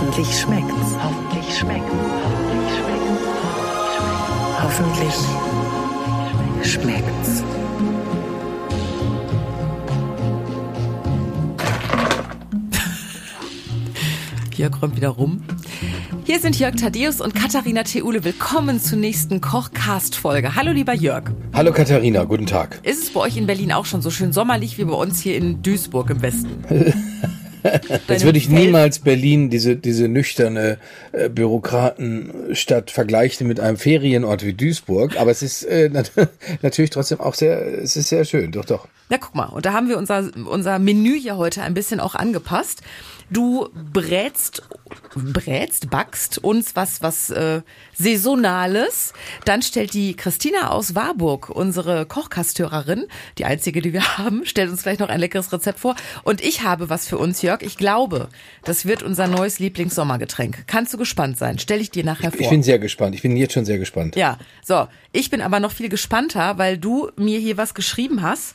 Hoffentlich schmeckt's. Hoffentlich schmeckt's. Hoffentlich schmeckt's. Hoffentlich schmeckt's. Jörg räumt wieder rum. Hier sind Jörg Thaddeus und Katharina Theule. Willkommen zur nächsten Kochcast-Folge. Hallo, lieber Jörg. Hallo Katharina, guten Tag. Ist es bei euch in Berlin auch schon so schön sommerlich wie bei uns hier in Duisburg im Westen? Jetzt würde ich niemals Berlin, diese, diese nüchterne äh, Bürokratenstadt, vergleichen mit einem Ferienort wie Duisburg. Aber es ist äh, nat natürlich trotzdem auch sehr, es ist sehr schön, doch, doch. Na, guck mal. Und da haben wir unser, unser Menü ja heute ein bisschen auch angepasst. Du brätst, brätst, backst uns was, was äh, Saisonales. Dann stellt die Christina aus Warburg, unsere Kochkastörerin, die einzige, die wir haben, stellt uns gleich noch ein leckeres Rezept vor. Und ich habe was für uns, Jörg. Ich glaube, das wird unser neues Lieblingssommergetränk. Kannst du gespannt sein? Stell ich dir nachher vor. Ich bin sehr gespannt. Ich bin jetzt schon sehr gespannt. Ja, so. Ich bin aber noch viel gespannter, weil du mir hier was geschrieben hast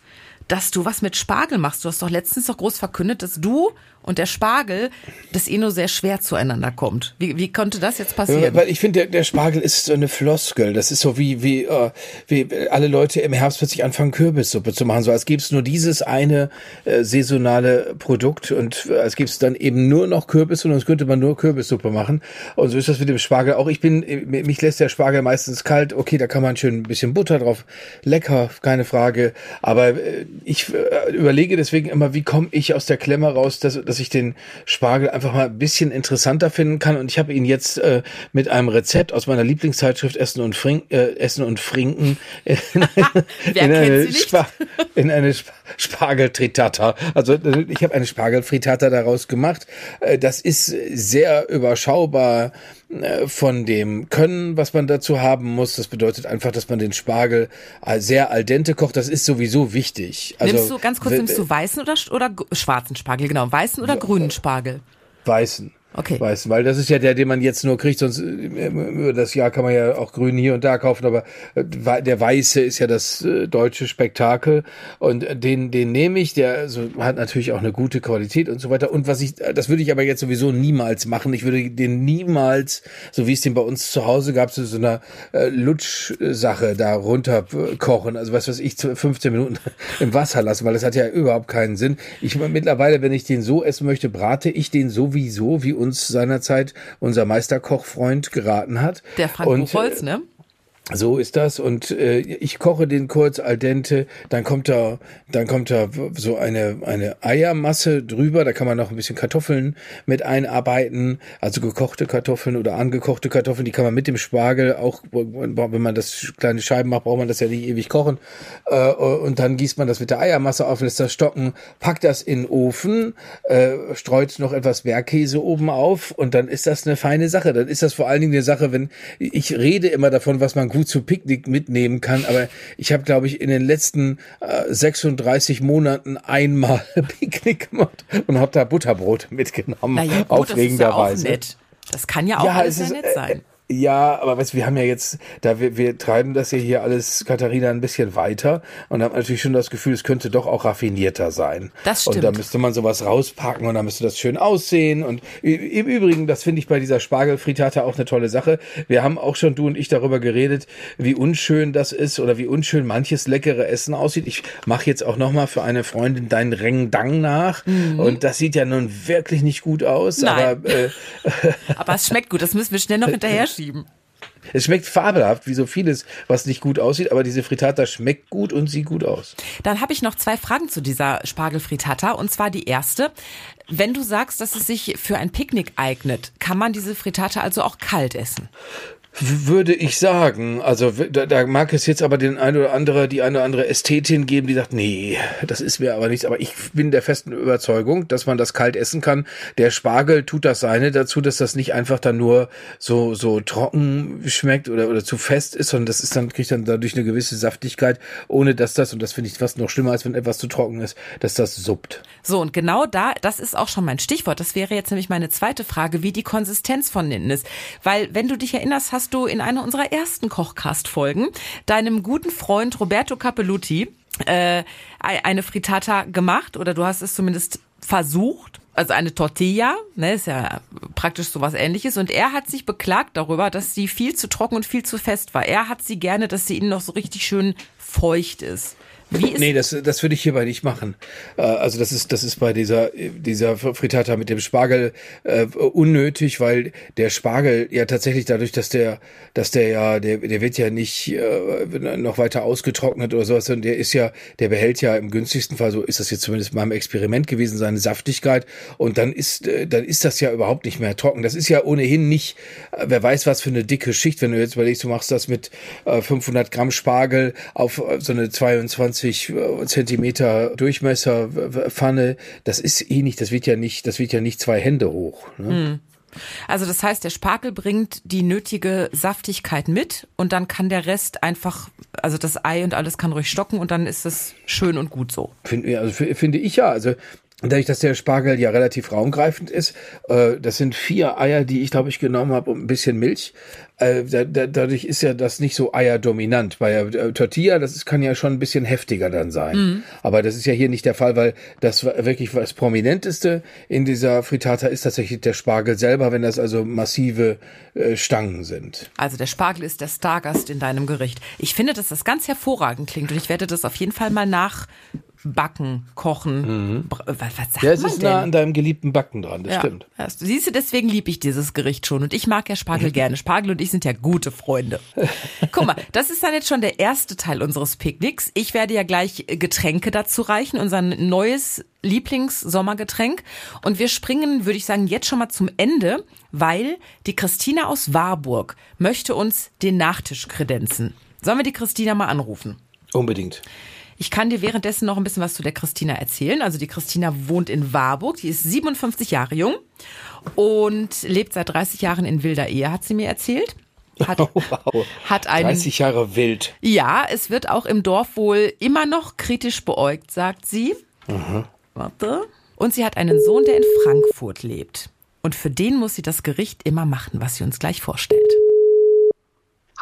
dass du was mit Spargel machst. Du hast doch letztens doch groß verkündet, dass du und der Spargel, dass ihr nur sehr schwer zueinander kommt. Wie, wie konnte das jetzt passieren? Weil ich finde, der, der Spargel ist so eine Floskel. Das ist so wie, wie, äh, wie alle Leute im Herbst plötzlich anfangen, Kürbissuppe zu machen. So als gäbe es nur dieses eine äh, saisonale Produkt und äh, als gäbe es dann eben nur noch Kürbis und sonst könnte man nur Kürbissuppe machen. Und so ist das mit dem Spargel auch. Ich bin, mich lässt der Spargel meistens kalt. Okay, da kann man schön ein bisschen Butter drauf. Lecker, keine Frage. Aber äh, ich äh, überlege deswegen immer, wie komme ich aus der Klemme raus, dass, dass ich den Spargel einfach mal ein bisschen interessanter finden kann. Und ich habe ihn jetzt äh, mit einem Rezept aus meiner Lieblingszeitschrift Essen und, Frink, äh, Essen und Frinken in eine, in eine, Spa in eine Sp Spargelfritata. Also ich habe eine Spargelfritata daraus gemacht. Äh, das ist sehr überschaubar von dem Können, was man dazu haben muss. Das bedeutet einfach, dass man den Spargel sehr al dente kocht. Das ist sowieso wichtig. Also, nimmst du ganz kurz, nimmst du weißen oder, oder schwarzen Spargel? Genau, weißen oder grünen Spargel? Weißen. Okay. Weißt, weil das ist ja der, den man jetzt nur kriegt, sonst äh, über das Jahr kann man ja auch grün hier und da kaufen, aber äh, der weiße ist ja das äh, deutsche Spektakel und den, den nehme ich, der also hat natürlich auch eine gute Qualität und so weiter. Und was ich, das würde ich aber jetzt sowieso niemals machen. Ich würde den niemals, so wie es den bei uns zu Hause gab, so einer äh, Lutsch-Sache da runter kochen. Also was weiß ich, 15 Minuten im Wasser lassen, weil das hat ja überhaupt keinen Sinn. Ich mittlerweile, wenn ich den so essen möchte, brate ich den sowieso wie uns seinerzeit unser Meisterkochfreund geraten hat. Der Frank und, Buchholz, ne? So ist das. Und äh, ich koche den kurz al dente, dann kommt da dann kommt da so eine eine Eiermasse drüber, da kann man noch ein bisschen Kartoffeln mit einarbeiten, also gekochte Kartoffeln oder angekochte Kartoffeln, die kann man mit dem Spargel auch wenn man das kleine Scheiben macht, braucht man das ja nicht ewig kochen. Äh, und dann gießt man das mit der Eiermasse auf, lässt das stocken, packt das in den Ofen, äh, streut noch etwas Bergkäse oben auf und dann ist das eine feine Sache. Dann ist das vor allen Dingen eine Sache, wenn ich rede immer davon, was man gut zu Picknick mitnehmen kann. Aber ich habe, glaube ich, in den letzten äh, 36 Monaten einmal Picknick gemacht und habe da Butterbrot mitgenommen. Naja, gut, aufregenderweise. Das, ist ja das kann ja auch ja, alles sehr nett äh, sein. Ja, aber weißt, wir haben ja jetzt, da wir, wir treiben das ja hier alles, Katharina, ein bisschen weiter und haben natürlich schon das Gefühl, es könnte doch auch raffinierter sein. Das stimmt. Und da müsste man sowas rauspacken und da müsste das schön aussehen. Und im Übrigen, das finde ich bei dieser Spargelfritata auch eine tolle Sache. Wir haben auch schon, du und ich, darüber geredet, wie unschön das ist oder wie unschön manches leckere Essen aussieht. Ich mache jetzt auch nochmal für eine Freundin deinen Rengdang nach mhm. und das sieht ja nun wirklich nicht gut aus. Nein. Aber, äh, aber es schmeckt gut, das müssen wir schnell noch hinterher schieben. Es schmeckt fabelhaft, wie so vieles, was nicht gut aussieht, aber diese Frittata schmeckt gut und sieht gut aus. Dann habe ich noch zwei Fragen zu dieser Spargelfrittata. Und zwar die erste. Wenn du sagst, dass es sich für ein Picknick eignet, kann man diese Frittata also auch kalt essen? Würde ich sagen. Also da, da mag es jetzt aber den ein oder andere, die eine oder andere Ästhetin geben, die sagt, nee, das ist mir aber nichts. Aber ich bin der festen Überzeugung, dass man das kalt essen kann. Der Spargel tut das seine dazu, dass das nicht einfach dann nur so so trocken schmeckt oder oder zu fest ist, sondern das ist dann kriegt dann dadurch eine gewisse Saftigkeit, ohne dass das und das finde ich fast noch schlimmer, als wenn etwas zu trocken ist, dass das suppt. So und genau da, das ist auch schon mein Stichwort. Das wäre jetzt nämlich meine zweite Frage, wie die Konsistenz von innen ist, weil wenn du dich erinnerst, hast hast du in einer unserer ersten Kochcast-Folgen deinem guten Freund Roberto Capelluti äh, eine Frittata gemacht oder du hast es zumindest versucht also eine Tortilla, ne, ist ja praktisch sowas ähnliches. Und er hat sich beklagt darüber, dass sie viel zu trocken und viel zu fest war. Er hat sie gerne, dass sie ihnen noch so richtig schön feucht ist. Wie ist nee, das, das würde ich hierbei nicht machen. Äh, also das ist, das ist bei dieser, dieser Frittata mit dem Spargel äh, unnötig, weil der Spargel ja tatsächlich dadurch, dass der, dass der ja, der, der wird ja nicht äh, noch weiter ausgetrocknet oder sowas, sondern der ist ja, der behält ja im günstigsten Fall, so ist das jetzt zumindest beim Experiment gewesen, seine Saftigkeit und dann ist, äh, dann ist das ja überhaupt nicht mehr trocken. Das ist ja ohnehin nicht, äh, wer weiß was für eine dicke Schicht, wenn du jetzt überlegst, du machst das mit äh, 500 Gramm Spargel auf so eine 22 20 äh, Zentimeter Durchmesser Pfanne, das ist eh nicht, das wird ja nicht, das wird ja nicht zwei Hände hoch. Ne? Hm. Also das heißt, der Spargel bringt die nötige Saftigkeit mit und dann kann der Rest einfach, also das Ei und alles kann ruhig stocken und dann ist es schön und gut so. Finde, also finde ich ja. Also dadurch, dass der Spargel ja relativ raumgreifend ist, äh, das sind vier Eier, die ich glaube ich genommen habe und ein bisschen Milch. Äh, da, da, dadurch ist ja das nicht so eierdominant. Bei der äh, Tortilla, das ist, kann ja schon ein bisschen heftiger dann sein. Mhm. Aber das ist ja hier nicht der Fall, weil das wirklich das Prominenteste in dieser Frittata ist tatsächlich der Spargel selber, wenn das also massive äh, Stangen sind. Also der Spargel ist der Stargast in deinem Gericht. Ich finde, dass das ganz hervorragend klingt und ich werde das auf jeden Fall mal nach Backen, Kochen. Mhm. Was, was sagt ja, es man ist denn? nah an deinem geliebten Backen dran, das ja. stimmt. Siehst du, deswegen liebe ich dieses Gericht schon. Und ich mag ja Spargel gerne. Spargel und ich sind ja gute Freunde. Guck mal, das ist dann jetzt schon der erste Teil unseres Picknicks. Ich werde ja gleich Getränke dazu reichen, unser neues Lieblings-Sommergetränk. Und wir springen, würde ich sagen, jetzt schon mal zum Ende, weil die Christina aus Warburg möchte uns den Nachtisch kredenzen. Sollen wir die Christina mal anrufen? Unbedingt. Ich kann dir währenddessen noch ein bisschen was zu der Christina erzählen. Also die Christina wohnt in Warburg, die ist 57 Jahre jung und lebt seit 30 Jahren in wilder Ehe, hat sie mir erzählt. Hat, oh, wow. hat einen, 30 Jahre wild. Ja, es wird auch im Dorf wohl immer noch kritisch beäugt, sagt sie. Mhm. Warte. Und sie hat einen Sohn, der in Frankfurt lebt. Und für den muss sie das Gericht immer machen, was sie uns gleich vorstellt.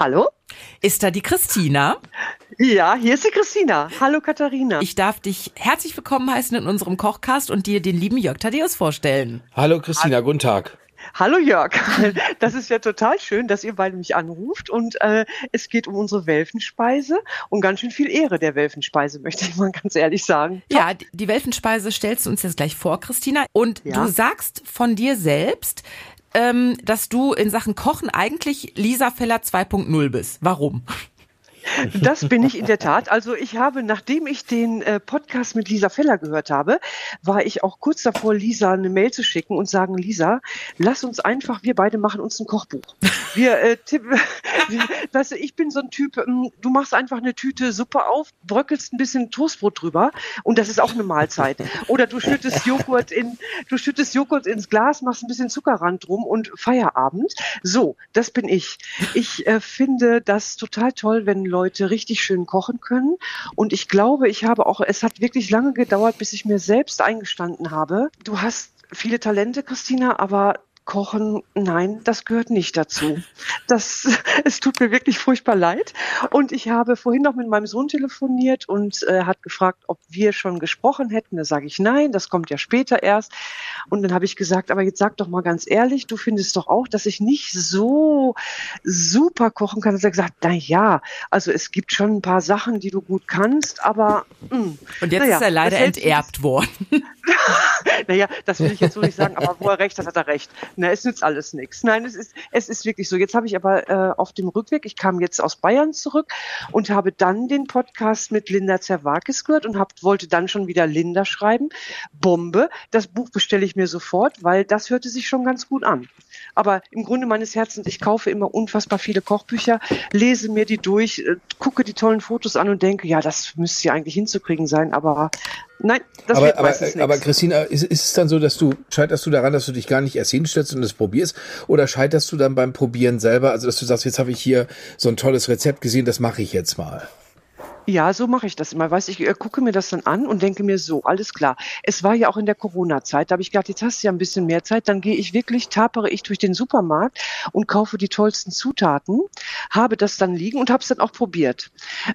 Hallo? Ist da die Christina? Ja, hier ist die Christina. Hallo Katharina. Ich darf dich herzlich willkommen heißen in unserem Kochcast und dir den lieben Jörg Thaddeus vorstellen. Hallo Christina, Hallo. guten Tag. Hallo Jörg, das ist ja total schön, dass ihr beide mich anruft und äh, es geht um unsere Welfenspeise und ganz schön viel Ehre der Welfenspeise, möchte ich mal ganz ehrlich sagen. Ja, die Welfenspeise stellst du uns jetzt gleich vor, Christina. Und ja. du sagst von dir selbst, ähm, dass du in Sachen Kochen eigentlich Lisa Feller 2.0 bist. Warum? Das bin ich in der Tat. Also ich habe, nachdem ich den äh, Podcast mit Lisa Feller gehört habe, war ich auch kurz davor, Lisa eine Mail zu schicken und sagen, Lisa, lass uns einfach, wir beide machen uns ein Kochbuch. Wir äh, tippen, weißt du, ich bin so ein Typ, ähm, du machst einfach eine Tüte Suppe auf, bröckelst ein bisschen Toastbrot drüber und das ist auch eine Mahlzeit. Oder du schüttest Joghurt in, du schüttest Joghurt ins Glas, machst ein bisschen Zuckerrand drum und Feierabend. So, das bin ich. Ich äh, finde das total toll, wenn Leute richtig schön kochen können. Und ich glaube, ich habe auch, es hat wirklich lange gedauert, bis ich mir selbst eingestanden habe. Du hast viele Talente, Christina, aber Kochen, nein, das gehört nicht dazu. Das, es tut mir wirklich furchtbar leid. Und ich habe vorhin noch mit meinem Sohn telefoniert und äh, hat gefragt, ob wir schon gesprochen hätten. Da sage ich nein, das kommt ja später erst. Und dann habe ich gesagt, aber jetzt sag doch mal ganz ehrlich, du findest doch auch, dass ich nicht so super kochen kann. Und er hat gesagt, na ja, also es gibt schon ein paar Sachen, die du gut kannst, aber mh, hm, und jetzt ja, ist er leider enterbt worden. naja, das will ich jetzt so nicht sagen, aber wo er recht hat, hat er recht. Na, es nützt alles nichts. Nein, es ist, es ist wirklich so. Jetzt habe ich aber äh, auf dem Rückweg, ich kam jetzt aus Bayern zurück und habe dann den Podcast mit Linda Zerwakis gehört und hab, wollte dann schon wieder Linda schreiben. Bombe. Das Buch bestelle ich mir sofort, weil das hörte sich schon ganz gut an. Aber im Grunde meines Herzens, ich kaufe immer unfassbar viele Kochbücher, lese mir die durch, äh, gucke die tollen Fotos an und denke, ja, das müsste ja eigentlich hinzukriegen sein, aber Nein, das aber, wird aber, meistens aber Christina, ist, ist es dann so, dass du scheiterst du daran, dass du dich gar nicht erst hinstellst und es probierst, oder scheiterst du dann beim Probieren selber, also dass du sagst, jetzt habe ich hier so ein tolles Rezept gesehen, das mache ich jetzt mal? Ja, so mache ich das immer. Weißt, ich äh, gucke mir das dann an und denke mir so, alles klar. Es war ja auch in der Corona-Zeit, da habe ich gedacht, jetzt hast du ja ein bisschen mehr Zeit, dann gehe ich wirklich, tapere ich durch den Supermarkt und kaufe die tollsten Zutaten, habe das dann liegen und habe es dann auch probiert.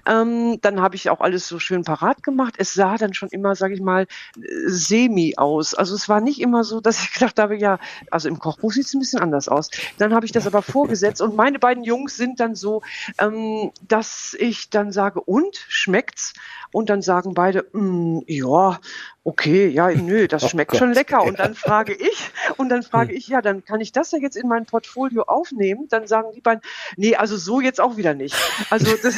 Ähm, dann habe ich auch alles so schön parat gemacht. Es sah dann schon immer, sage ich mal, semi aus. Also es war nicht immer so, dass ich gedacht habe, ja, also im Kochbuch sieht es ein bisschen anders aus. Dann habe ich das aber vorgesetzt und meine beiden Jungs sind dann so, ähm, dass ich dann sage, und schmeckt's? Und dann sagen beide, mm, ja, okay, ja, nö, das oh schmeckt oh schon lecker. Und dann frage ich, und dann frage hm. ich, ja, dann kann ich das ja jetzt in mein Portfolio aufnehmen. Dann sagen die beiden, nee, also so jetzt auch wieder nicht. Also das,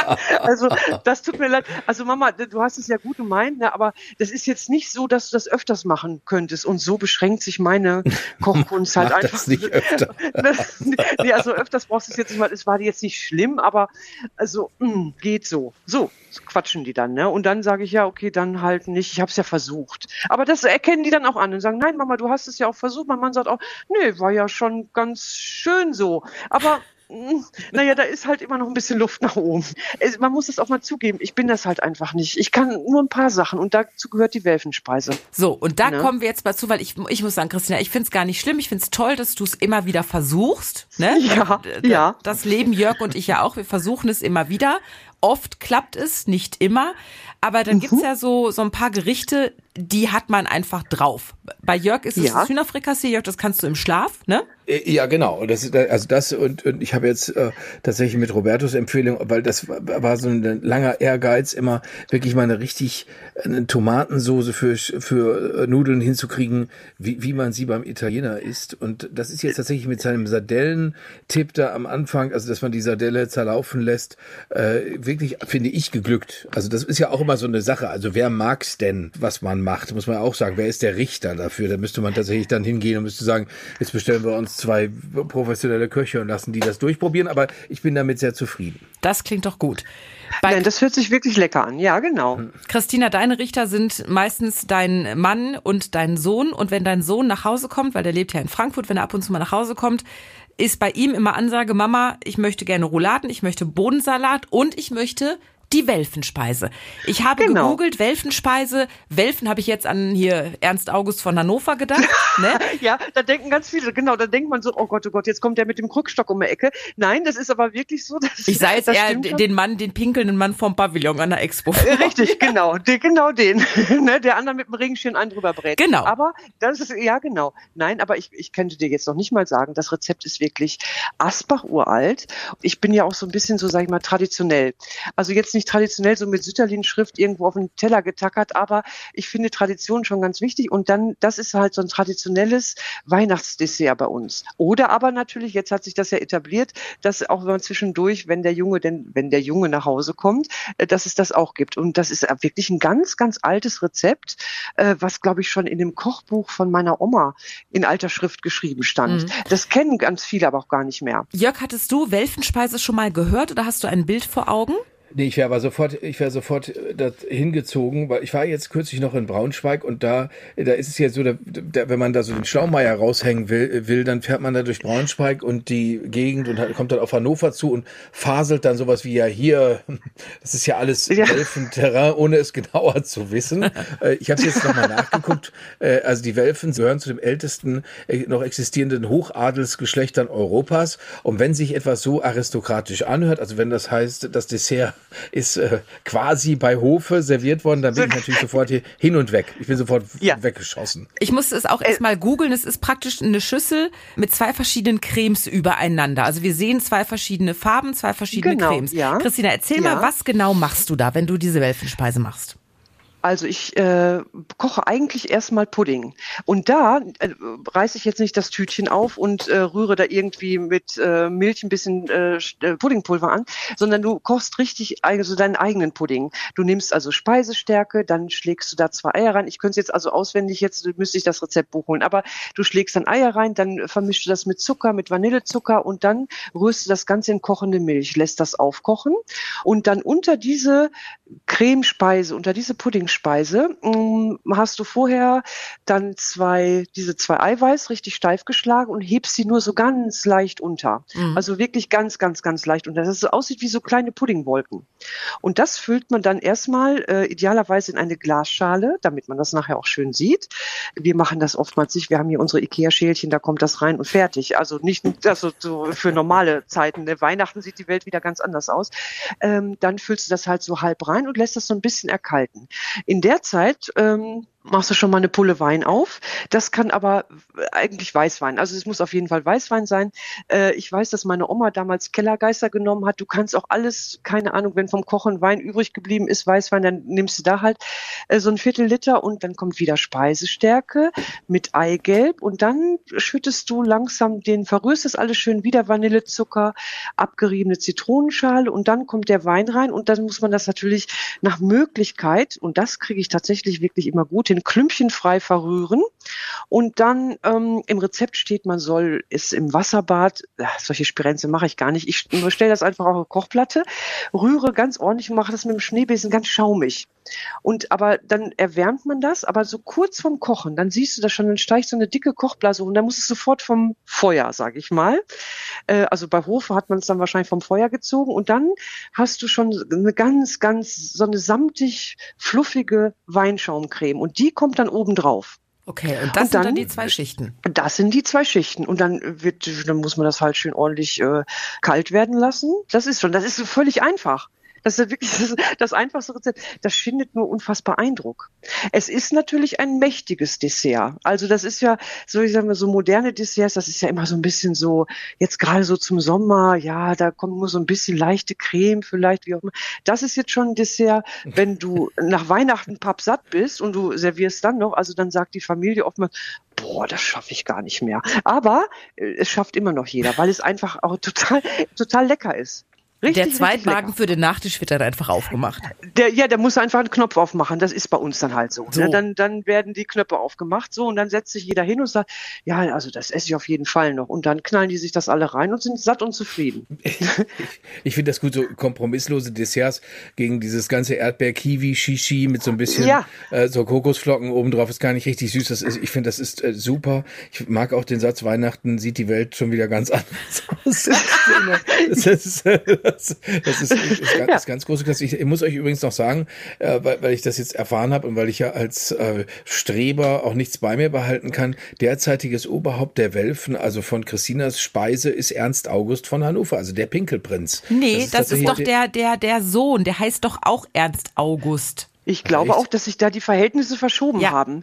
also das tut mir leid. Also Mama, du hast es ja gut gemeint, ne, aber das ist jetzt nicht so, dass du das öfters machen könntest. Und so beschränkt sich meine Kochkunst halt Mach einfach. Das nicht öfter. das, nee, also öfters brauchst du es jetzt nicht mal. Es war jetzt nicht schlimm, aber also mh, hm, geht so. So, quatschen die dann, ne? Und dann sage ich ja, okay, dann halt nicht. Ich habe es ja versucht. Aber das erkennen die dann auch an und sagen, nein, Mama, du hast es ja auch versucht. Mein Mann sagt auch, nee, war ja schon ganz schön so. Aber hm, naja, da ist halt immer noch ein bisschen Luft nach oben. Man muss es auch mal zugeben, ich bin das halt einfach nicht. Ich kann nur ein paar Sachen und dazu gehört die Welfenspeise. So, und da ne? kommen wir jetzt mal zu, weil ich, ich muss sagen, Christina, ich finde es gar nicht schlimm. Ich finde es toll, dass du es immer wieder versuchst. Ne? Ja, ja. Das leben Jörg und ich ja auch. Wir versuchen es immer wieder. Oft klappt es, nicht immer. Aber dann mhm. gibt's ja so, so ein paar Gerichte, die hat man einfach drauf. Bei Jörg ist es ja. das Hühnerfrikassee, Jörg, das kannst du im Schlaf, ne? Äh, ja, genau. Das, also das und, und ich habe jetzt äh, tatsächlich mit Robertos Empfehlung, weil das war so ein langer Ehrgeiz, immer wirklich mal eine richtig eine Tomatensoße für für äh, Nudeln hinzukriegen, wie, wie man sie beim Italiener isst. Und das ist jetzt tatsächlich mit seinem Sardellen-Tipp da am Anfang, also dass man die Sardelle zerlaufen lässt, äh, wirklich finde ich geglückt. Also das ist ja auch immer so eine Sache. Also wer mag's denn, was man macht, muss man auch sagen. Wer ist der Richter dafür? Da müsste man tatsächlich dann hingehen und müsste sagen, jetzt bestellen wir uns zwei professionelle Köche und lassen die das durchprobieren, aber ich bin damit sehr zufrieden. Das klingt doch gut. Bei Nein, das hört sich wirklich lecker an. Ja, genau. Christina, deine Richter sind meistens dein Mann und dein Sohn. Und wenn dein Sohn nach Hause kommt, weil der lebt ja in Frankfurt, wenn er ab und zu mal nach Hause kommt, ist bei ihm immer Ansage, Mama, ich möchte gerne Rouladen, ich möchte Bodensalat und ich möchte die Welfenspeise. Ich habe genau. gegoogelt, Welfenspeise. Welfen habe ich jetzt an hier Ernst August von Hannover gedacht. Ne? ja, da denken ganz viele, genau, da denkt man so, oh Gott, oh Gott, jetzt kommt der mit dem Krückstock um die Ecke. Nein, das ist aber wirklich so. Dass, ich sah jetzt eher den Mann, den pinkelnden Mann vom Pavillon an der Expo. Äh, richtig, genau, den, genau den. ne, der andere mit dem Regenschirm einen drüber brät. Genau. Aber das ist, ja genau. Nein, aber ich, ich könnte dir jetzt noch nicht mal sagen, das Rezept ist wirklich Asbach uralt. Ich bin ja auch so ein bisschen so, sag ich mal, traditionell. Also jetzt nicht traditionell so mit Sütterlin-Schrift irgendwo auf den Teller getackert, aber ich finde Tradition schon ganz wichtig und dann, das ist halt so ein traditionelles Weihnachtsdessert bei uns. Oder aber natürlich, jetzt hat sich das ja etabliert, dass auch wenn man zwischendurch, wenn der Junge denn, wenn der Junge nach Hause kommt, äh, dass es das auch gibt. Und das ist wirklich ein ganz, ganz altes Rezept, äh, was glaube ich schon in dem Kochbuch von meiner Oma in alter Schrift geschrieben stand. Mhm. Das kennen ganz viele aber auch gar nicht mehr. Jörg, hattest du Welfenspeise schon mal gehört oder hast du ein Bild vor Augen? Nee, ich wäre aber sofort, ich wäre sofort äh, hingezogen, weil ich war jetzt kürzlich noch in Braunschweig und da, da ist es ja so, da, da, wenn man da so den Schlaumeier raushängen will, will, dann fährt man da durch Braunschweig und die Gegend und kommt dann auf Hannover zu und faselt dann sowas wie ja hier, das ist ja alles ja. Welfenterrain, ohne es genauer zu wissen. Äh, ich habe jetzt nochmal nachgeguckt. Äh, also die Welfen gehören zu dem ältesten noch existierenden Hochadelsgeschlechtern Europas. Und wenn sich etwas so aristokratisch anhört, also wenn das heißt, das Dessert ist äh, quasi bei Hofe serviert worden. Da bin ich natürlich sofort hier hin und weg. Ich bin sofort ja. weggeschossen. Ich musste es auch erstmal googeln. Es ist praktisch eine Schüssel mit zwei verschiedenen Cremes übereinander. Also wir sehen zwei verschiedene Farben, zwei verschiedene genau, Cremes. Ja. Christina, erzähl ja. mal, was genau machst du da, wenn du diese Welfenspeise machst? Also ich äh, koche eigentlich erstmal Pudding. Und da äh, reiße ich jetzt nicht das Tütchen auf und äh, rühre da irgendwie mit äh, Milch ein bisschen äh, äh, Puddingpulver an, sondern du kochst richtig also deinen eigenen Pudding. Du nimmst also Speisestärke, dann schlägst du da zwei Eier rein. Ich könnte es jetzt also auswendig, jetzt müsste ich das Rezeptbuch holen, aber du schlägst dann Eier rein, dann vermischst du das mit Zucker, mit Vanillezucker und dann rührst du das Ganze in kochende Milch, lässt das aufkochen und dann unter diese Cremespeise, unter diese Puddingspeise ähm, hast du vorher dann zwei, diese zwei Eiweiß richtig steif geschlagen und hebst sie nur so ganz leicht unter. Mhm. Also wirklich ganz, ganz, ganz leicht unter, dass es so aussieht wie so kleine Puddingwolken. Und das füllt man dann erstmal äh, idealerweise in eine Glasschale, damit man das nachher auch schön sieht. Wir machen das oftmals nicht. Wir haben hier unsere Ikea-Schälchen, da kommt das rein und fertig. Also nicht also so für normale Zeiten. Ne? Weihnachten sieht die Welt wieder ganz anders aus. Ähm, dann füllst du das halt so halb rein und lässt das so ein bisschen erkalten. In der Zeit ähm, machst du schon mal eine Pulle Wein auf. Das kann aber eigentlich Weißwein. Also es muss auf jeden Fall Weißwein sein. Äh, ich weiß, dass meine Oma damals Kellergeister genommen hat. Du kannst auch alles, keine Ahnung, wenn vom Kochen Wein übrig geblieben ist, Weißwein, dann nimmst du da halt äh, so ein Viertel Liter und dann kommt wieder Speisestärke mit Eigelb und dann schüttest du langsam den, verrührst das alles schön wieder, Vanillezucker, abgeriebene Zitronenschale und dann kommt der Wein rein und dann muss man das natürlich nach Möglichkeit, und das kriege ich tatsächlich wirklich immer gut hin, in Klümpchen frei verrühren. Und dann ähm, im Rezept steht, man soll es im Wasserbad, ach, solche Spirenze mache ich gar nicht, ich stelle das einfach auf eine Kochplatte, rühre ganz ordentlich und mache das mit dem Schneebesen ganz schaumig. Und aber dann erwärmt man das, aber so kurz vom Kochen, dann siehst du das schon, dann steigt so eine dicke Kochblase und dann muss es sofort vom Feuer, sage ich mal. Äh, also bei Hofe hat man es dann wahrscheinlich vom Feuer gezogen und dann hast du schon eine ganz, ganz so eine samtig fluffige Weinschaumcreme und die kommt dann oben drauf. Okay, und das und dann, sind dann die zwei Schichten. Das sind die zwei Schichten. Und dann wird, dann muss man das halt schön ordentlich äh, kalt werden lassen. Das ist schon, das ist völlig einfach. Das ist wirklich das, das einfachste Rezept. Das findet nur unfassbar Eindruck. Es ist natürlich ein mächtiges Dessert. Also das ist ja, so ich sage mal, so moderne Desserts, das ist ja immer so ein bisschen so, jetzt gerade so zum Sommer, ja, da kommt nur so ein bisschen leichte Creme vielleicht, wie auch immer. Das ist jetzt schon ein Dessert, wenn du nach Weihnachten pappsatt bist und du servierst dann noch, also dann sagt die Familie oftmals, boah, das schaffe ich gar nicht mehr. Aber äh, es schafft immer noch jeder, weil es einfach auch total, total lecker ist. Richtig, der Zweitwagen für den Nachtisch wird dann einfach aufgemacht. Der, ja, der muss einfach einen Knopf aufmachen. Das ist bei uns dann halt so. Ne? so. Ne? Dann, dann werden die Knöpfe aufgemacht so und dann setzt sich jeder hin und sagt, ja, also das esse ich auf jeden Fall noch. Und dann knallen die sich das alle rein und sind satt und zufrieden. ich, ich finde das gut, so kompromisslose Desserts gegen dieses ganze Erdbeer-Kiwi-Shishi mit so ein bisschen ja. äh, so Kokosflocken obendrauf ist gar nicht richtig süß. Das ist, ich finde, das ist äh, super. Ich mag auch den Satz, Weihnachten sieht die Welt schon wieder ganz anders aus. das ist, äh, das, das ist, ist, ganz, ja. ganz große Klasse. Ich, ich, muss euch übrigens noch sagen, äh, weil, weil ich das jetzt erfahren habe und weil ich ja als äh, Streber auch nichts bei mir behalten kann, derzeitiges Oberhaupt der Welfen, also von Christinas Speise, ist Ernst August von Hannover, also der Pinkelprinz. Nee, das ist, das ist doch der, der, der Sohn, der heißt doch auch Ernst August. Ich glaube Echt? auch, dass sich da die Verhältnisse verschoben ja. haben.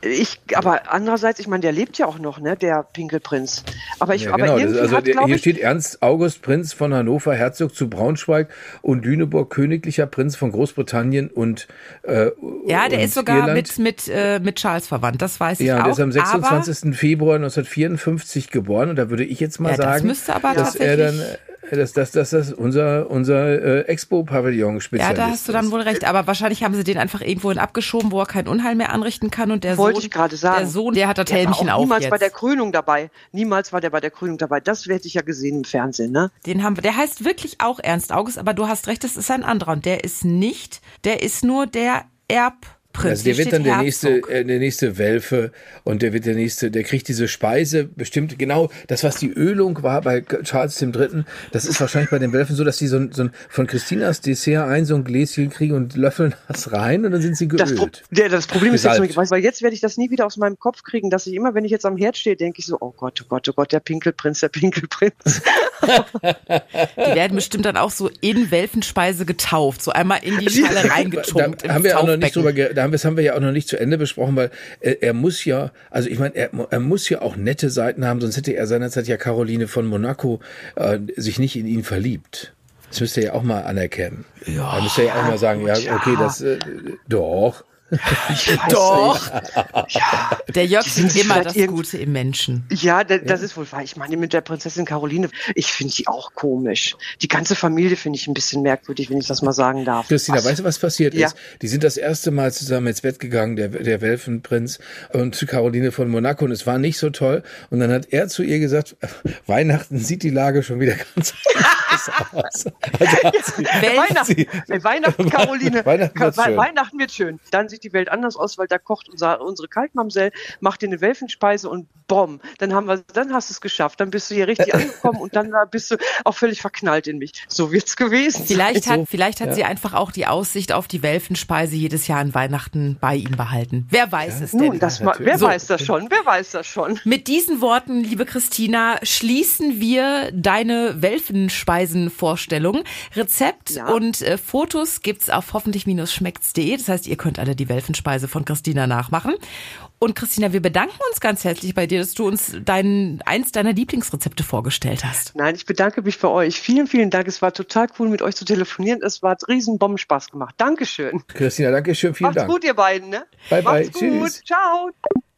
Ich, aber andererseits, ich meine, der lebt ja auch noch, ne, der Pinkelprinz. Aber ich, ja, aber genau. irgendwie also hat, hier ich, steht Ernst August Prinz von Hannover, Herzog zu Braunschweig und Lüneburg, königlicher Prinz von Großbritannien und äh, Ja, der und ist sogar Irland. mit mit äh, mit Charles verwandt. Das weiß ich ja, auch. Ja, der ist am 26. Februar 1954 geboren und da würde ich jetzt mal ja, sagen, das müsste aber dass er dann dass das, das, das unser, unser äh, Expo-Pavillon spezialist Ja, da hast du dann wohl recht. Aber wahrscheinlich haben sie den einfach irgendwohin abgeschoben, wo er kein Unheil mehr anrichten kann. Und der Wollte Sohn, ich gerade sagen. der Sohn, der hat das der Helmchen war auch niemals jetzt. bei der Krönung dabei. Niemals war der bei der Krönung dabei. Das hätte ich ja gesehen im Fernsehen, ne? Den haben wir. Der heißt wirklich auch Ernst August, aber du hast recht, das ist ein anderer. Und der ist nicht, der ist nur der Erb Prinz. Also der wird dann der nächste, äh, der nächste Welfe und der wird der nächste, der kriegt diese Speise bestimmt genau das, was die Ölung war bei Charles III. Das ist wahrscheinlich bei den Welfen so, dass die so, ein, so ein, von Christinas Dessert ein so ein Gläschen kriegen und löffeln das rein und dann sind sie geölt. Das, Pro ja, das Problem ist jetzt, weil jetzt werde ich das nie wieder aus meinem Kopf kriegen, dass ich immer, wenn ich jetzt am Herd stehe, denke ich so, oh Gott, oh Gott, oh Gott, der Pinkelprinz, der Pinkelprinz. die werden bestimmt dann auch so in Welfenspeise getauft, so einmal in die Schale reingetunkt. Da haben wir auch noch nicht drüber, da haben, das haben wir ja auch noch nicht zu Ende besprochen, weil er, er muss ja, also ich meine, er, er muss ja auch nette Seiten haben, sonst hätte er seinerzeit ja Caroline von Monaco äh, sich nicht in ihn verliebt. Das müsste er ja auch mal anerkennen. Ja, da müsste er ja auch mal sagen, ja, okay, das äh, doch. Doch. Ja. Der Jörg sieht immer das Gute im Menschen. Ja, das, das ist wohl wahr. Ich meine, mit der Prinzessin Caroline, ich finde die auch komisch. Die ganze Familie finde ich ein bisschen merkwürdig, wenn ich das mal sagen darf. Christina, was? weißt du, was passiert ja. ist? Die sind das erste Mal zusammen ins Bett gegangen, der, der Welfenprinz und Caroline von Monaco und es war nicht so toll. Und dann hat er zu ihr gesagt, Weihnachten sieht die Lage schon wieder ganz aus. Also sie, Weihnachten, Weihnachten, Caroline. Weihnachten wird's schön. Weihnachten wird schön. Dann sieht die Welt anders aus, weil da kocht unser, unsere Kaltmamsell, macht dir eine Welfenspeise und bom, dann haben wir, dann hast du es geschafft. Dann bist du hier richtig angekommen und dann da bist du auch völlig verknallt in mich. So wird's gewesen. Vielleicht hat, So, vielleicht hat ja. sie einfach auch die Aussicht auf die Welfenspeise jedes Jahr an Weihnachten bei ihm behalten. Wer weiß es denn? Nun, das mal, wer So. weiß das schon? Wer weiß das schon? Mit diesen Worten, liebe Christina, schließen wir deine Welfenspeisenvorstellung. Rezept Ja. und äh, Fotos gibt's auf hoffentlich-schmeckt's.de. Das heißt, ihr könnt alle die Welfenspeise von Christina nachmachen. Und Christina, wir bedanken uns ganz herzlich bei dir, dass du uns dein, eins deiner Lieblingsrezepte vorgestellt hast. Nein, ich bedanke mich bei euch. Vielen, vielen Dank. Es war total cool, mit euch zu telefonieren. Es war riesen Bombenspaß gemacht. Dankeschön. Christina, danke schön, vielen Macht's Dank. gut, ihr beiden. Ne? Bye, bye. Macht's gut. Tschüss. Ciao.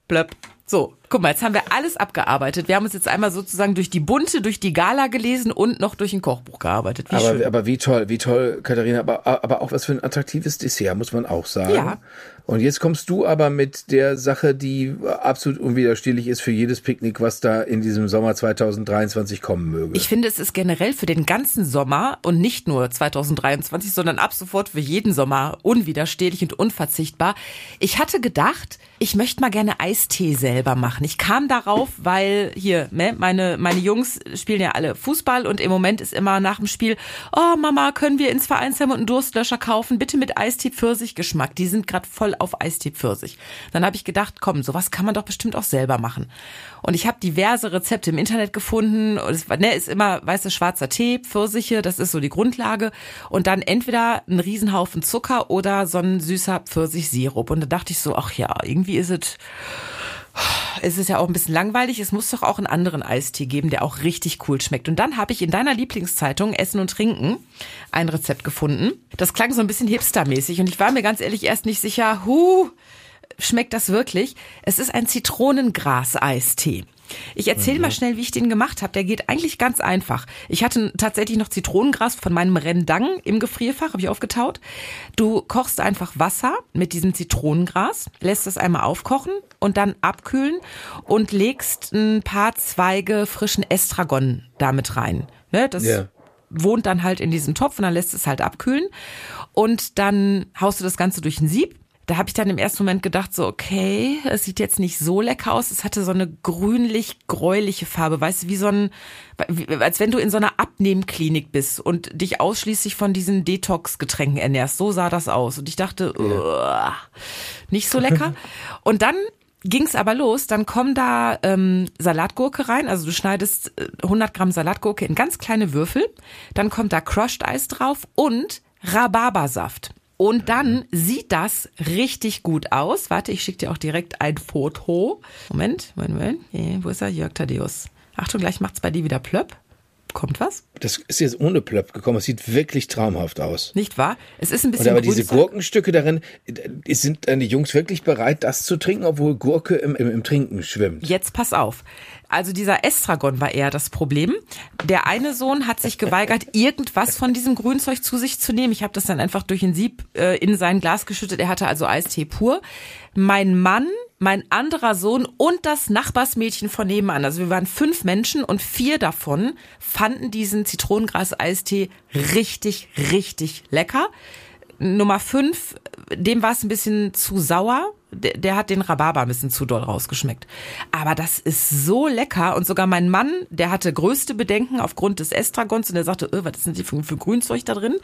Blöpp. So, guck mal, jetzt haben wir alles abgearbeitet. Wir haben uns jetzt einmal sozusagen durch die Bunte, durch die Gala gelesen und noch durch ein Kochbuch gearbeitet. Wie schön. Aber, aber wie toll, wie toll, Katharina, aber, aber auch was für ein attraktives Dessert, muss man auch sagen. Ja. Und jetzt kommst du aber mit der Sache, die absolut unwiderstehlich ist für jedes Picknick, was da in diesem Sommer 2023 kommen möge. Ich finde, es ist generell für den ganzen Sommer und nicht nur 2023, sondern ab sofort für jeden Sommer unwiderstehlich und unverzichtbar. Ich hatte gedacht, ich möchte mal gerne Eistee selber machen. Ich kam darauf, weil hier, ne, meine, meine Jungs spielen ja alle Fußball und im Moment ist immer nach dem Spiel, oh Mama, können wir ins Vereinsheim und einen Durstlöscher kaufen? Bitte mit Eistee Pfirsich-Geschmack. Die sind gerade voll auf Eistee Pfirsich. Dann habe ich gedacht, komm, sowas kann man doch bestimmt auch selber machen. Und ich habe diverse Rezepte im Internet gefunden. Und es ne, ist immer weißer schwarzer Tee, Pfirsiche, das ist so die Grundlage. Und dann entweder ein Riesenhaufen Zucker oder so ein süßer Pfirsichsirup. Und da dachte ich so, ach ja, irgendwie ist es es ist ja auch ein bisschen langweilig. Es muss doch auch einen anderen Eistee geben, der auch richtig cool schmeckt. Und dann habe ich in deiner Lieblingszeitung Essen und Trinken ein Rezept gefunden. Das klang so ein bisschen hipstermäßig und ich war mir ganz ehrlich erst nicht sicher, hu, schmeckt das wirklich? Es ist ein Zitronengras-Eistee. Ich erzähle mal schnell, wie ich den gemacht habe. Der geht eigentlich ganz einfach. Ich hatte tatsächlich noch Zitronengras von meinem Rendang im Gefrierfach, habe ich aufgetaut. Du kochst einfach Wasser mit diesem Zitronengras, lässt es einmal aufkochen und dann abkühlen und legst ein paar Zweige frischen Estragon damit rein. Ne, das Ja. wohnt dann halt in diesem Topf und dann lässt es halt abkühlen und dann haust du das Ganze durch ein Sieb. Da habe ich dann im ersten Moment gedacht, so, okay, es sieht jetzt nicht so lecker aus. Es hatte so eine grünlich-gräuliche Farbe, weißt du, wie so ein, als wenn du in so einer Abnehmklinik bist und dich ausschließlich von diesen Detox-Getränken ernährst. So sah das aus. Und ich dachte, uah, nicht so lecker. Und dann ging's aber los, dann kommen da ähm, Salatgurke rein, also du schneidest äh, 100 Gramm Salatgurke in ganz kleine Würfel, dann kommt da Crushed Eis drauf und Rhabarbersaft. Und dann sieht das richtig gut aus. Warte, ich schicke dir auch direkt ein Foto. Moment, Moment, Moment. Äh, Wo ist er? Jörg Thaddeus. Achtung, gleich macht's bei dir wieder plöpp. Kommt was? Das ist jetzt ohne Plöpp gekommen. Es sieht wirklich traumhaft aus. Nicht wahr? Es ist ein Und bisschen aber diese. Gurkenstücke darin, äh, sind deine Jungs wirklich bereit, das zu trinken, obwohl Gurke im, im, im Trinken schwimmt? Jetzt pass auf. Also dieser Estragon war eher das Problem. Der eine Sohn hat sich geweigert, irgendwas von diesem Grünzeug zu sich zu nehmen. Ich habe das dann einfach durch ein Sieb äh, in sein Glas geschüttet. Er hatte also Eistee pur. Mein Mann, mein anderer Sohn und das Nachbarsmädchen von nebenan. Also wir waren fünf Menschen und vier davon fanden diesen Zitronengras-Eistee richtig, richtig lecker. Nummer fünf, dem war es ein bisschen zu sauer. Der, der hat den Rhabarber ein bisschen zu doll rausgeschmeckt. Aber das ist so lecker. Und sogar mein Mann, der hatte größte Bedenken aufgrund des Estragons und der sagte, öh, was ist denn die für, für Grünzeug da drin?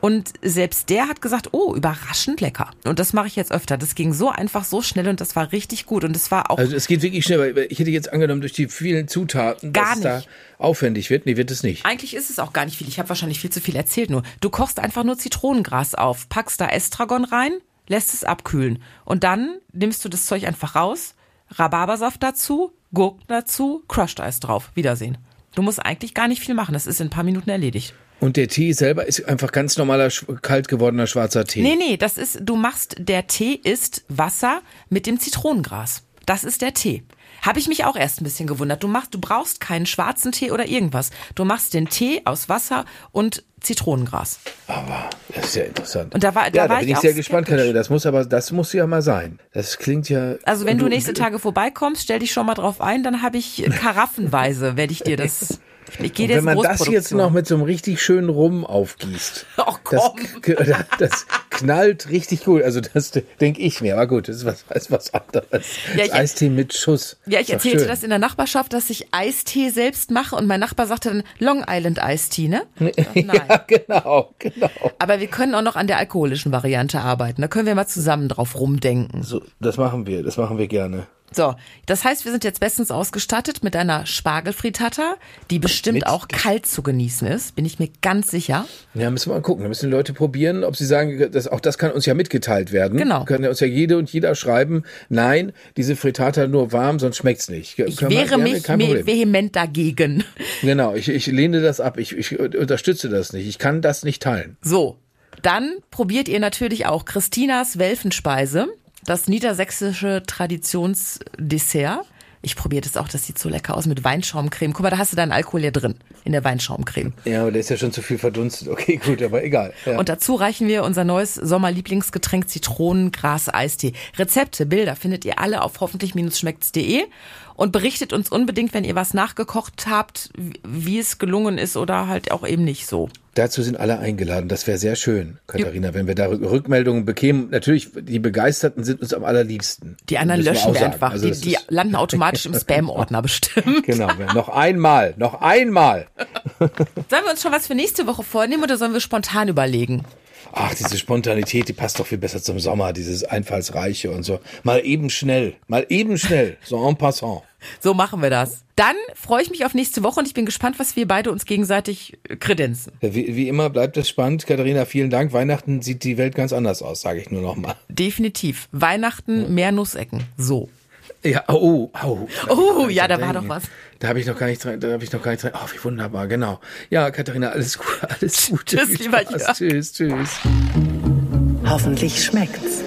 Und selbst der hat gesagt, oh, überraschend lecker. Und das mache ich jetzt öfter. Das ging so einfach, so schnell und das war richtig gut. Und es war auch Also es geht wirklich schnell, weil ich hätte jetzt angenommen, durch die vielen Zutaten, Gar dass es da nicht. aufwendig wird. Nee, wird es nicht. Eigentlich ist es auch gar nicht viel. Ich habe wahrscheinlich viel zu viel erzählt nur. Du kochst einfach nur Zitronengras auf, packst da Estragon rein, lässt es abkühlen. Und dann nimmst du das Zeug einfach raus, Rhabarbersaft dazu, Gurken dazu, Crushed Eis drauf. Wiedersehen. Du musst eigentlich gar nicht viel machen. Das ist in ein paar Minuten erledigt. Und der Tee selber ist einfach ganz normaler, kalt gewordener schwarzer Tee. Nee, nee, das ist, du machst, der Tee ist Wasser mit dem Zitronengras. Das ist der Tee. Habe ich mich auch erst ein bisschen gewundert. Du machst, du brauchst keinen schwarzen Tee oder irgendwas. Du machst den Tee aus Wasser und Zitronengras. Aber das ist ja interessant. Und da war- da ja, da war bin ich ich sehr gespannt. Katharina. Das muss aber, das muss ja mal sein. Das klingt ja. Also wenn und du nächste Tage vorbeikommst, stell dich schon mal drauf ein, dann habe ich karafenweise, werde ich dir das Ich gehe jetzt wenn man das jetzt noch mit so einem richtig schönen Rum aufgießt, Ach das, das knallt richtig gut. Also das denke ich mir. Aber gut, das ist was, ist was anderes. Ja, das ich- Eistee mit Schuss. Ja, ich erzählte schön. das in der Nachbarschaft, dass ich Eistee selbst mache und mein Nachbar sagte dann Long Island Eistee, ne? Nein. Ja, genau, genau. Aber wir können auch noch an der alkoholischen Variante arbeiten. Da können wir mal zusammen drauf rumdenken. So, das machen wir, das machen wir gerne. So, das heißt, wir sind jetzt bestens ausgestattet mit einer Spargelfrittata, die bestimmt Mit- auch kalt zu genießen ist, bin ich mir ganz sicher. Ja, müssen wir mal gucken. Da müssen die Leute probieren, ob sie sagen, dass auch das kann uns ja mitgeteilt werden. Genau. Können ja uns ja jede und jeder schreiben, nein, diese Frittata nur warm, sonst schmeckt's nicht. Ich wir- wehre mich vehement dagegen. Genau, ich, ich lehne das ab. Ich, ich unterstütze das nicht. Ich kann das nicht teilen. So, dann probiert ihr natürlich auch Christinas Welfenspeise, das niedersächsische Traditionsdessert. Ich probiere das auch, das sieht so lecker aus mit Weinschaumcreme. Guck mal, da hast du deinen Alkohol ja drin, in der Weinschaumcreme. Ja, aber der ist ja schon zu viel verdunstet. Okay, gut, aber egal. Ja. Und dazu reichen wir unser neues Sommerlieblingsgetränk Zitronengras-Eistee. Rezepte, Bilder findet ihr alle auf hoffentlich-schmeckt's.de und berichtet uns unbedingt, wenn ihr was nachgekocht habt, wie- wie es gelungen ist oder halt auch eben nicht so. Dazu sind alle eingeladen. Das wäre sehr schön, Katharina, wenn wir da Rück- Rückmeldungen bekämen. Natürlich, die Begeisterten sind uns am allerliebsten. Die anderen löschen wir einfach. Also die die landen automatisch im Spam-Ordner bestimmt. Genau, noch einmal, noch einmal. Sollen wir uns schon was für nächste Woche vornehmen oder sollen wir spontan überlegen? Ach, diese Spontanität, die passt doch viel besser zum Sommer, dieses Einfallsreiche und so. Mal eben schnell, mal eben schnell, so en passant. So machen wir das. Dann freue ich mich auf nächste Woche und ich bin gespannt, was wir beide uns gegenseitig äh, kredenzen. Wie, wie immer bleibt es spannend. Katharina, vielen Dank. Weihnachten sieht die Welt ganz anders aus, sage ich nur noch mal. Definitiv. Weihnachten, mehr Nussecken. So. Ja, oh, oh. Oh, ja, da war doch was. Da habe ich noch gar nicht dran, da habe ich noch gar nicht dran. Oh, wie wunderbar, genau. Ja, Katharina, alles gut, alles Gute. Tschüss, lieber. Jörg. Tschüss, tschüss. Hoffentlich schmeckt's.